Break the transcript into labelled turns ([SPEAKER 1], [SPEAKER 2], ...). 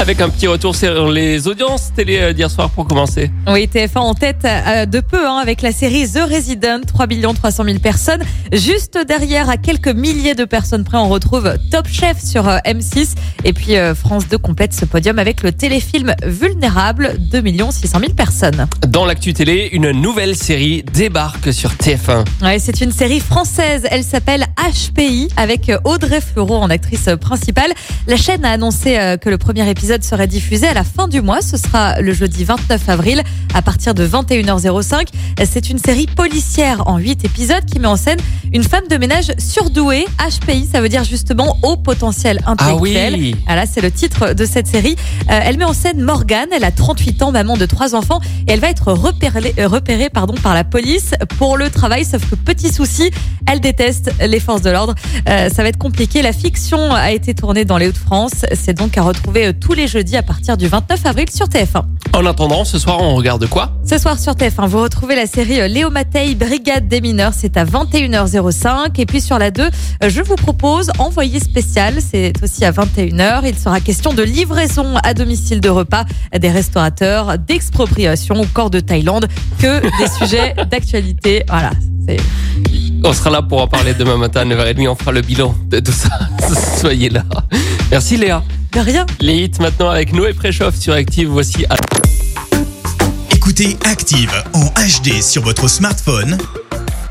[SPEAKER 1] Avec un petit retour sur les audiences télé euh, d'hier soir pour commencer.
[SPEAKER 2] Oui, TF1 en tête euh, de peu hein, avec la série The Resident, 3 300 000 personnes. Juste derrière, à quelques milliers de personnes près, on retrouve Top Chef sur euh, M6. Et puis France 2 complète ce podium avec le téléfilm Vulnérable, 2 600 000 personnes.
[SPEAKER 1] Dans l'actu télé, une nouvelle série débarque sur TF1.
[SPEAKER 2] Ouais, c'est une série française. Elle s'appelle HPI avec Audrey Fleurot en actrice principale. La chaîne a annoncé que le premier épisode Serait diffusé à la fin du mois. Ce sera le jeudi 29 avril à partir de 21h05. C'est une série policière en 8 épisodes qui met en scène une femme de ménage surdouée. HPI, ça veut dire justement haut potentiel intellectuel.
[SPEAKER 1] Ah oui.
[SPEAKER 2] Voilà, c'est le titre de cette série. Euh, elle met en scène Morgane. Elle a 38 ans, maman de trois enfants et elle va être repérée, euh, repérée pardon, par la police pour le travail. Sauf que petit souci, elle déteste les forces de l'ordre. Euh, ça va être compliqué. La fiction a été tournée dans les Hauts-de-France. C'est donc à retrouver tous les jeudis à partir du 29 avril sur TF1.
[SPEAKER 1] En attendant, ce soir, on regarde quoi?
[SPEAKER 2] Ce soir sur TF1, vous retrouvez la série Léo Mattei, Brigade des mineurs. C'est à 21h05. Et puis sur la 2, je vous propose Envoyé spécial. C'est aussi à 21h. Il sera question de livraison à domicile de repas des restaurateurs, d'expropriation au corps de Thaïlande, que des sujets d'actualité. Voilà.
[SPEAKER 1] On sera là pour en parler demain matin à 9h30. On fera le bilan de tout ça. Soyez là. Merci Léa.
[SPEAKER 2] De rien.
[SPEAKER 1] Les hits maintenant avec Noé Préchoff sur Active. Voici.
[SPEAKER 3] Écoutez Active en HD sur votre smartphone,